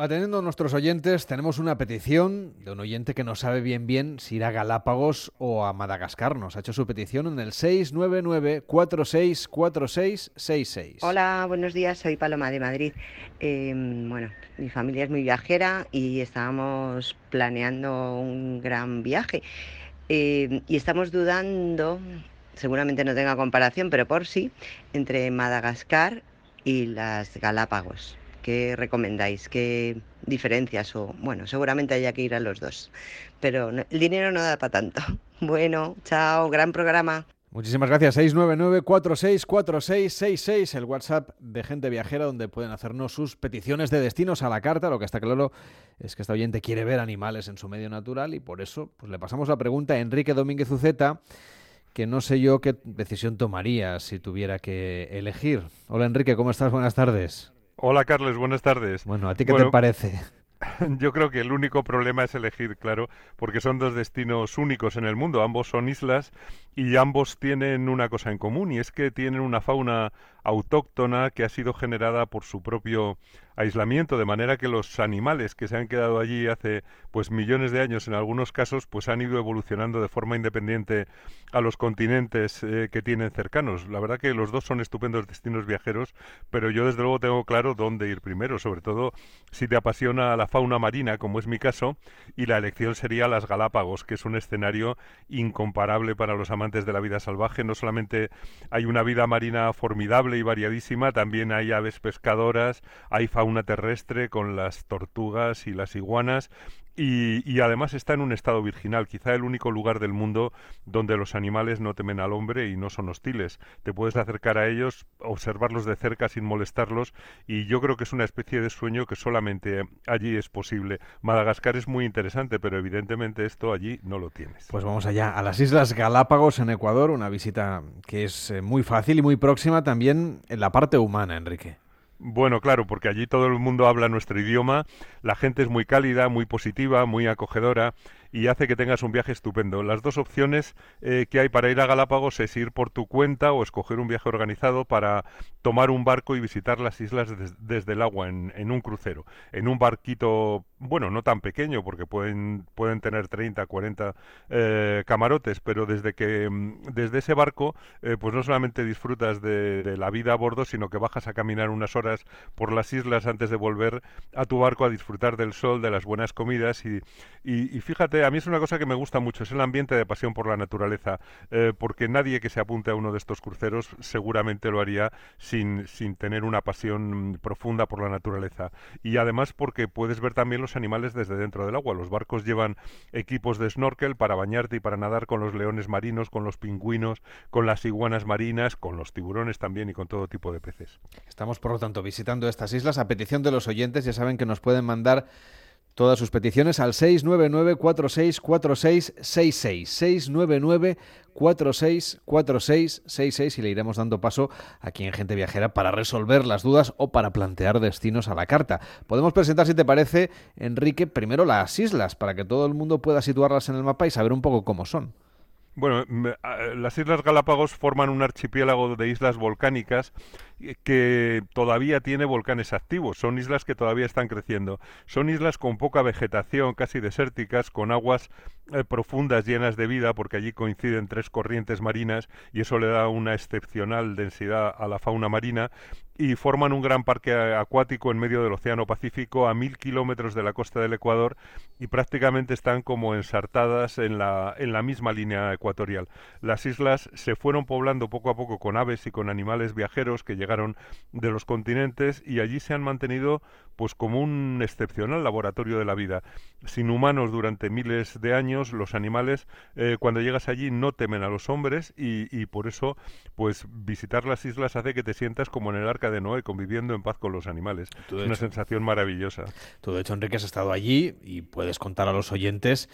Atendiendo a nuestros oyentes, tenemos una petición de un oyente que no sabe bien bien si ir a Galápagos o a Madagascar. Nos ha hecho su petición en el 699-464666. Hola, buenos días, soy Paloma de Madrid. Eh, bueno, mi familia es muy viajera y estábamos planeando un gran viaje. Eh, y estamos dudando, seguramente no tenga comparación, pero por sí, entre Madagascar y las Galápagos. ¿Qué recomendáis? ¿Qué diferencias? O bueno, seguramente haya que ir a los dos. Pero el dinero no da para tanto. Bueno, chao, gran programa. Muchísimas gracias. 699-464666, el WhatsApp de gente viajera donde pueden hacernos sus peticiones de destinos a la carta. Lo que está claro es que esta oyente quiere ver animales en su medio natural y por eso pues, le pasamos la pregunta a Enrique Domínguez Uceta, que no sé yo qué decisión tomaría si tuviera que elegir. Hola Enrique, ¿cómo estás? Buenas tardes. Hola Carles, buenas tardes. Bueno, ¿a ti qué te parece? Yo creo que el único problema es elegir, claro, porque son dos destinos únicos en el mundo. Ambos son islas y ambos tienen una cosa en común y es que tienen una fauna autóctona que ha sido generada por su propio aislamiento, de manera que los animales que se han quedado allí hace pues millones de años en algunos casos pues han ido evolucionando de forma independiente a los continentes eh, que tienen cercanos. La verdad que los dos son estupendos destinos viajeros, pero yo desde luego tengo claro dónde ir primero, sobre todo si te apasiona la fauna marina, como es mi caso, y la elección sería las Galápagos, que es un escenario incomparable para los amantes de la vida salvaje. No solamente hay una vida marina formidable y variadísima, también hay aves pescadoras, hay fauna terrestre con las tortugas y las iguanas, y, y además está en un estado virginal, quizá el único lugar del mundo donde los animales no temen al hombre y no son hostiles. Te puedes acercar a ellos, observarlos de cerca sin molestarlos y yo creo que es una especie de sueño que solamente allí es posible. Madagascar es muy interesante, pero evidentemente esto allí no lo tienes. Pues vamos allá, a las Islas Galápagos en Ecuador, una visita que es eh, muy fácil y muy próxima también en la parte humana, Enrique. Bueno, claro, porque allí todo el mundo habla nuestro idioma, la gente es muy cálida, muy positiva, muy acogedora y hace que tengas un viaje estupendo. Las dos opciones eh, que hay para ir a Galápagos es ir por tu cuenta o escoger un viaje organizado para tomar un barco y visitar las islas des- desde el agua en, en un crucero, en un barquito, bueno, no tan pequeño porque pueden, pueden tener 30, 40 eh, camarotes, pero desde que mm, desde ese barco, eh, pues no solamente disfrutas de, la vida a bordo, sino que bajas a caminar unas horas por las islas antes de volver a tu barco a disfrutar del sol, de las buenas comidas y, y fíjate, a mí es una cosa que me gusta mucho, es el ambiente de pasión por la naturaleza, eh, porque nadie que se apunte a uno de estos cruceros seguramente lo haría sin, sin tener una pasión profunda por la naturaleza. Y además porque puedes ver también los animales desde dentro del agua. Los barcos llevan equipos de snorkel para bañarte y para nadar con los leones marinos, con los pingüinos, con las iguanas marinas, con los tiburones también y con todo tipo de peces. Estamos, por lo tanto, visitando estas islas a petición de los oyentes. Ya saben que nos pueden mandar todas sus peticiones al 699-464666. 699-464666 y le iremos dando paso aquí en Gente Viajera para resolver las dudas o para plantear destinos a la carta. Podemos presentar, si te parece, Enrique, primero las islas para que todo el mundo pueda situarlas en el mapa y saber un poco cómo son. Bueno, las Islas Galápagos forman un archipiélago de islas volcánicas que todavía tiene volcanes activos. Son islas que todavía están creciendo. Son islas con poca vegetación, casi desérticas, con aguas eh, profundas llenas de vida, porque allí coinciden tres corrientes marinas y eso le da una excepcional densidad a la fauna marina y forman un gran parque acuático en medio del Océano Pacífico a mil kilómetros de la costa del Ecuador y prácticamente están como ensartadas en la, en la misma línea ecuatorial. Las islas se fueron poblando poco a poco con aves y con animales viajeros que llegaron de los continentes y allí se han mantenido pues como un excepcional laboratorio de la vida. Sin humanos durante miles de años, los animales eh, cuando llegas allí no temen a los hombres y, y por eso pues visitar las islas hace que te sientas como en el arca de Noé, conviviendo en paz con los animales. Tú, Es una hecho- sensación maravillosa. Tú, de hecho, Enrique, has estado allí y puedes contar a los oyentes,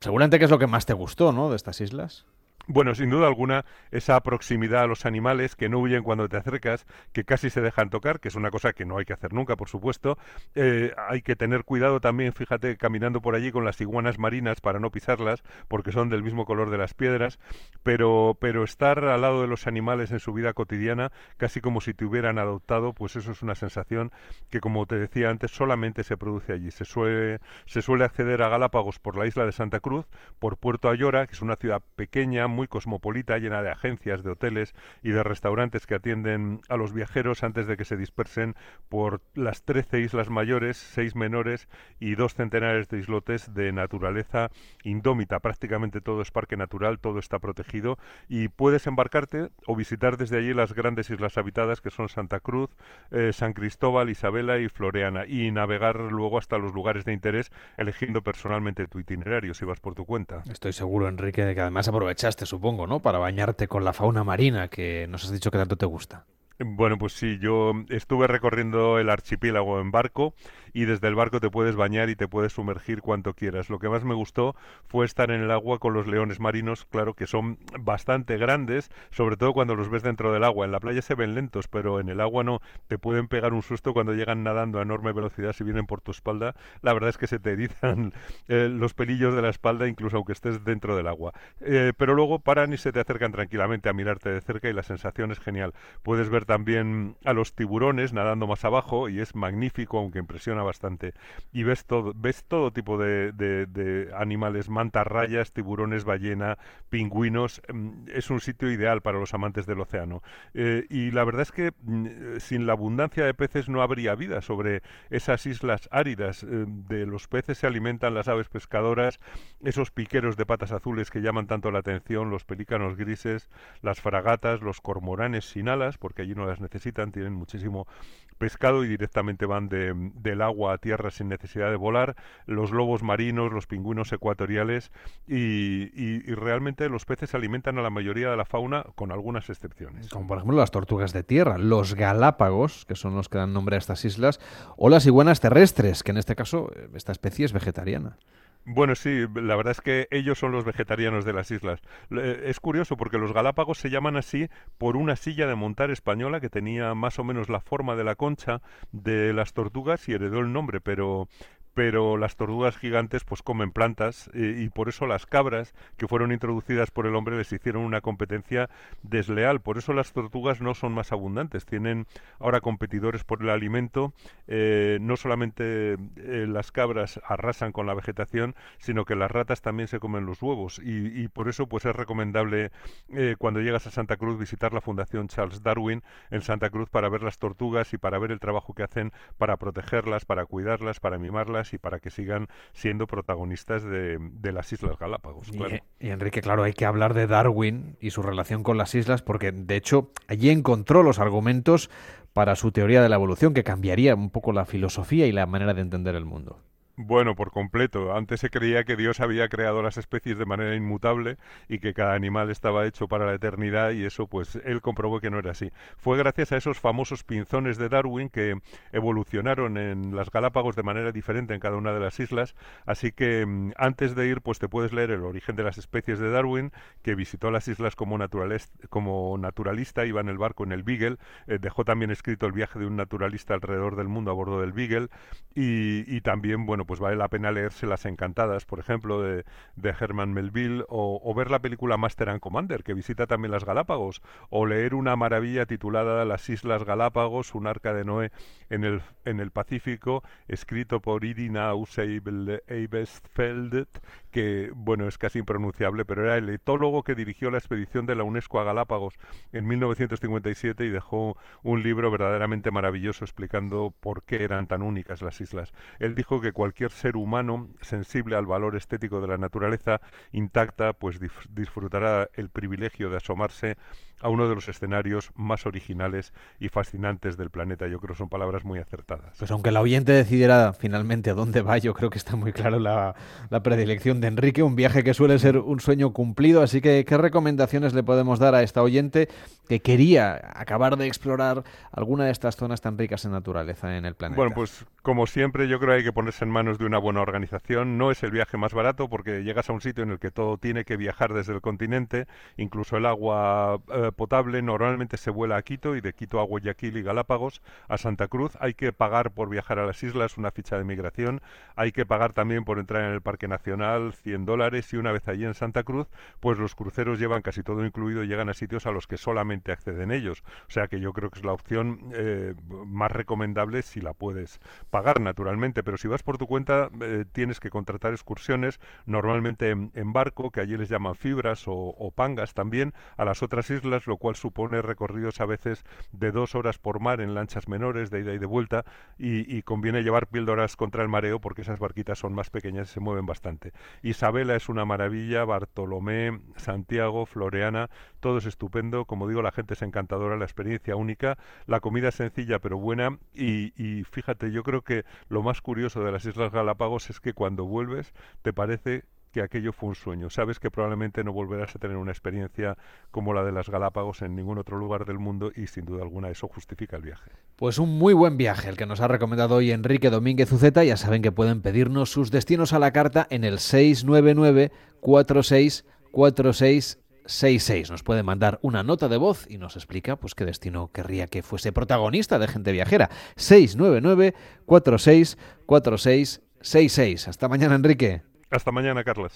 seguramente, qué es lo que más te gustó, ¿no?, de estas islas. Bueno, sin duda alguna, esa proximidad a los animales que no huyen cuando te acercas, que casi se dejan tocar, que es una cosa que no hay que hacer nunca, por supuesto. Eh, hay que tener cuidado también, fíjate, caminando por allí con las iguanas marinas para no pisarlas, porque son del mismo color de las piedras, pero, pero estar al lado de los animales en su vida cotidiana, casi como si te hubieran adoptado, pues eso es una sensación que, como te decía antes, solamente se produce allí. Se suele, se suele acceder a Galápagos por la isla de Santa Cruz, por Puerto Ayora, que es una ciudad pequeña, muy cosmopolita, llena de agencias, de hoteles y de restaurantes que atienden a los viajeros antes de que se dispersen por las 13 islas mayores, seis menores y dos centenares de islotes de naturaleza indómita. Prácticamente todo es parque natural, todo está protegido y puedes embarcarte o visitar desde allí las grandes islas habitadas que son Santa Cruz, eh, San Cristóbal, Isabela y Floreana y navegar luego hasta los lugares de interés eligiendo personalmente tu itinerario si vas por tu cuenta. Estoy seguro, Enrique, de que además aprovechaste supongo, ¿no? Para bañarte con la fauna marina que nos has dicho que tanto te gusta. Bueno, pues sí, yo estuve recorriendo el archipiélago en barco y desde el barco te puedes bañar y te puedes sumergir cuanto quieras. Lo que más me gustó fue estar en el agua con los leones marinos, claro que son bastante grandes, sobre todo cuando los ves dentro del agua. En la playa se ven lentos, pero en el agua no. Te pueden pegar un susto cuando llegan nadando a enorme velocidad si vienen por tu espalda. La verdad es que se te erizan eh, los pelillos de la espalda incluso aunque estés dentro del agua. Eh, pero luego paran y se te acercan tranquilamente a mirarte de cerca y la sensación es genial. Puedes ver también a los tiburones nadando más abajo y es magnífico, aunque impresiona bastante. Y ves todo, ves todo tipo de, de, animales, mantas rayas, tiburones, ballena, pingüinos. Mm, es un sitio ideal para los amantes del océano. Eh, y la verdad es que mm, sin la abundancia de peces no habría vida sobre esas islas áridas. Eh, de los peces se alimentan las aves pescadoras, esos piqueros de patas azules que llaman tanto la atención, los pelícanos grises, las fragatas, los cormoranes sin alas, porque allí no las necesitan, tienen muchísimo pescado y directamente van de, del agua a tierra sin necesidad de volar, los lobos marinos, los pingüinos ecuatoriales y, y, realmente los peces alimentan a la mayoría de la fauna con algunas excepciones. Como por ejemplo las tortugas de tierra, los galápagos, que son los que dan nombre a estas islas, o las iguanas terrestres, que en este caso eh, esta especie es vegetariana. Bueno, sí, la verdad es que ellos son los vegetarianos de las islas. Es curioso porque los Galápagos se llaman así por una silla de montar española que tenía más o menos la forma de la concha de las tortugas y heredó el nombre, pero pero las tortugas gigantes pues comen plantas eh, y por eso las cabras que fueron introducidas por el hombre les hicieron una competencia desleal. Por eso las tortugas no son más abundantes. Tienen ahora competidores por el alimento. Eh, no solamente eh, las cabras arrasan con la vegetación, sino que las ratas también se comen los huevos y, y por eso pues es recomendable cuando llegas a Santa Cruz visitar la Fundación Charles Darwin en Santa Cruz para ver las tortugas y para ver el trabajo que hacen para protegerlas, para cuidarlas, para mimarlas y para que sigan siendo protagonistas de, las Islas Galápagos. Y, Enrique, claro, hay que hablar de Darwin y su relación con las islas porque, de hecho, allí encontró los argumentos para su teoría de la evolución que cambiaría un poco la filosofía y la manera de entender el mundo. Bueno, por completo. Antes se creía que Dios había creado las especies de manera inmutable y que cada animal estaba hecho para la eternidad y eso pues él comprobó que no era así. Fue gracias a esos famosos pinzones de Darwin que evolucionaron en las Galápagos de manera diferente en cada una de las islas, así que mm, antes de ir pues te puedes leer El origen de las especies de Darwin, que visitó las islas como, como naturalista, iba en el barco en el Beagle, eh, dejó también escrito el viaje de un naturalista alrededor del mundo a bordo del Beagle y, y también, bueno, pues vale la pena leerse Las Encantadas, por ejemplo, de, de Herman Melville, o, ver la película Master and Commander, que visita también las Galápagos, o leer una maravilla titulada Las Islas Galápagos, un arca de Noé en el, en el Pacífico, escrito por Irina Ausseibel Eibesfeld, que, bueno, es casi impronunciable, pero era el etólogo que dirigió la expedición de la UNESCO a Galápagos en 1957 y dejó un libro verdaderamente maravilloso explicando por qué eran tan únicas las islas. Él dijo que cualquier ser humano sensible al valor estético de la naturaleza intacta, pues disfrutará el privilegio de asomarse a uno de los escenarios más originales y fascinantes del planeta. Yo creo que son palabras muy acertadas. Pues aunque la oyente decidiera finalmente a dónde va, yo creo que está muy claro la, la predilección de Enrique, un viaje que suele ser un sueño cumplido. Así que, ¿qué recomendaciones le podemos dar a esta oyente que quería acabar de explorar alguna de estas zonas tan ricas en naturaleza en el planeta? Bueno, pues como siempre, yo creo que hay que ponerse en manos de una buena organización. No es el viaje más barato porque llegas a un sitio en el que todo tiene que viajar desde el continente, incluso el agua eh, potable. Normalmente se vuela a Quito y de Quito a Guayaquil y Galápagos a Santa Cruz. Hay que pagar por viajar a las islas una ficha de migración. Hay que pagar también por entrar en el Parque Nacional 100 dólares y una vez allí en Santa Cruz, pues los cruceros llevan casi todo incluido y llegan a sitios a los que solamente acceden ellos. O sea que yo creo que es la opción eh, más recomendable si la puedes pagar naturalmente, pero si vas por tu cuenta eh, tienes que contratar excursiones, normalmente en, barco, que allí les llaman fibras o, pangas también, a las otras islas, lo cual supone recorridos a veces de dos horas por mar en lanchas menores, de ida y de vuelta, y, conviene llevar píldoras contra el mareo porque esas barquitas son más pequeñas y se mueven bastante. Isabela es una maravilla, Bartolomé, Santiago, Floreana, todo es estupendo, como digo, la gente es encantadora, la experiencia única, la comida es sencilla pero buena, y, y fíjate, yo creo que lo más curioso de las Islas Galápagos es que cuando vuelves te parece que aquello fue un sueño. Sabes que probablemente no volverás a tener una experiencia como la de las Galápagos en ningún otro lugar del mundo y sin duda alguna eso justifica el viaje. Pues un muy buen viaje el que nos ha recomendado hoy Enrique Domínguez Uceta. Ya saben que pueden pedirnos sus destinos a la carta en el 699 4646 66. Nos puede mandar una nota de voz y nos explica pues qué destino querría que fuese protagonista de Gente Viajera. 699 464666. Hasta mañana, Enrique. Hasta mañana, Carlos.